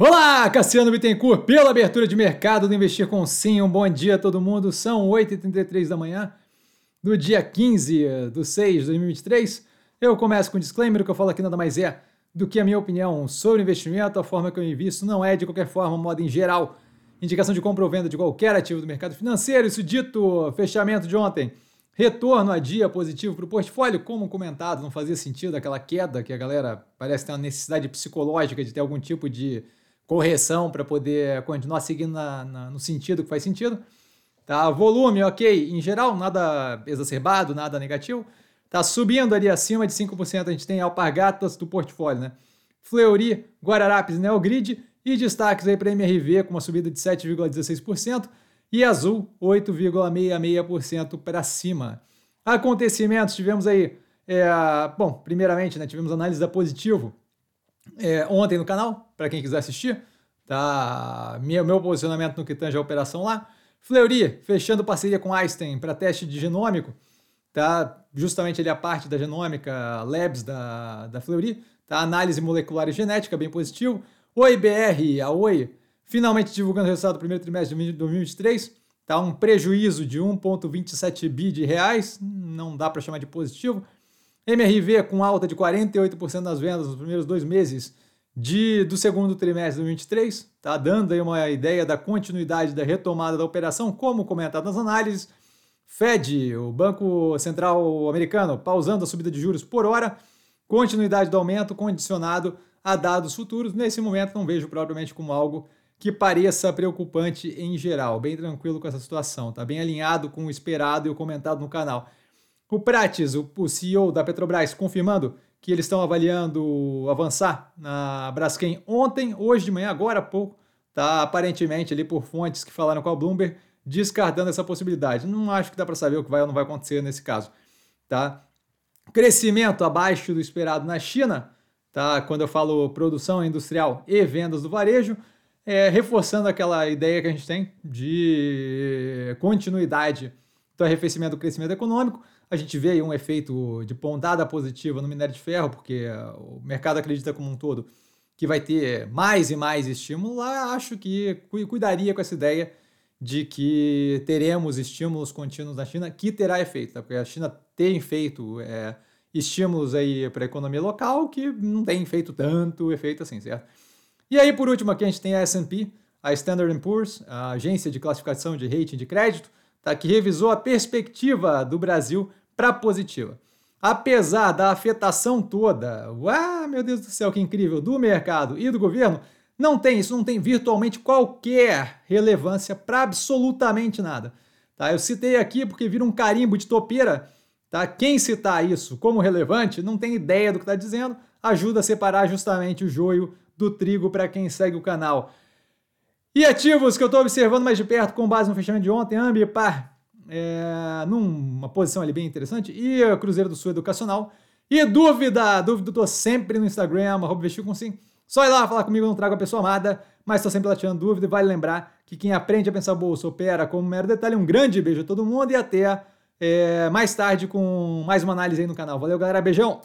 Olá, Cassiano Bittencourt, pela abertura de mercado do Investir com Sim. Um bom dia a todo mundo. São 8h33 da manhã do dia 15 de 6 de 2023. Eu começo com um disclaimer, o que eu falo aqui nada mais é do que a minha opinião sobre investimento, a forma que eu invisto não é de qualquer forma, modo em geral, indicação de compra ou venda de qualquer ativo do mercado financeiro. Isso dito, fechamento de ontem, retorno a dia positivo para o portfólio, como comentado, não fazia sentido aquela queda que a galera parece ter uma necessidade psicológica de ter algum tipo de correção para poder continuar seguindo na, na, no sentido que faz sentido. Tá? Volume, ok, em geral, nada exacerbado, nada negativo. Tá subindo ali acima de 5%, a gente tem alpargatas do portfólio, né? Fleury, Guararapes, Neogrid e destaques aí para MRV com uma subida de 7,16% e Azul 8,66% para cima. Acontecimentos, tivemos aí, é, bom, primeiramente, né, tivemos análise da positivo é, ontem no canal, para quem quiser assistir. Tá? Meu, posicionamento no que tange a operação lá. Fleury, fechando parceria com Einstein para teste de genômico. Tá? Justamente ali a parte da genômica Labs da, da Fleury. Tá? Análise molecular e genética, bem positivo. Oi BR, a Oi, finalmente divulgando o resultado do primeiro trimestre de 2023. Tá? Um prejuízo de 1,27 bi de reais, não dá para chamar de positivo. MRV com alta de 48% nas vendas nos primeiros dois meses de, do segundo trimestre de 2023, tá dando aí uma ideia da continuidade da retomada da operação, como comentado nas análises. Fed, o Banco Central Americano, pausando a subida de juros por hora, continuidade do aumento condicionado a dados futuros. Nesse momento, não vejo propriamente como algo que pareça preocupante em geral. Bem tranquilo com essa situação, tá bem alinhado com o esperado e o comentado no canal. O Prates, o CEO da Petrobras, confirmando que eles estão avaliando avançar na Braskem ontem, hoje de manhã, agora há pouco, tá aparentemente ali por fontes que falaram com a Bloomberg, descartando essa possibilidade. Não acho que dá para saber o que vai ou não vai acontecer nesse caso, tá? Crescimento abaixo do esperado na China, tá? Quando eu falo produção industrial e vendas do varejo, é, reforçando aquela ideia que a gente tem de continuidade do arrefecimento do crescimento econômico. A gente vê aí um efeito de pontada positiva no minério de ferro, porque o mercado acredita como um todo que vai ter mais e mais estímulo. Lá acho que cuidaria com essa ideia de que teremos estímulos contínuos na China, que terá efeito, tá? porque a China tem feito é, estímulos aí para a economia local que não tem feito tanto efeito assim, certo? E aí, por último, aqui a gente tem a S&P, a Standard Poor's, a agência de classificação de rating de crédito, tá? que revisou a perspectiva do Brasil para positiva. Apesar da afetação toda, uau, meu Deus do céu, que incrível, do mercado e do governo, não tem isso, não tem virtualmente qualquer relevância para absolutamente nada. Tá? Eu citei aqui porque vira um carimbo de topeira. Tá? Quem citar isso como relevante não tem ideia do que está dizendo, ajuda a separar justamente o joio do trigo para quem segue o canal. E ativos que eu estou observando mais de perto com base no fechamento de ontem, Ambipar, é, numa posição ali bem interessante, e Cruzeiro do Sul Educacional. E dúvida, dúvida, eu tô sempre no Instagram, vestiu com sim. Só ir lá falar comigo, não trago a pessoa amada, mas estou sempre lá tirando dúvida. E vale lembrar que quem aprende a pensar bolsa opera como mero detalhe. Um grande beijo a todo mundo e até é, mais tarde com mais uma análise aí no canal. Valeu, galera. Beijão!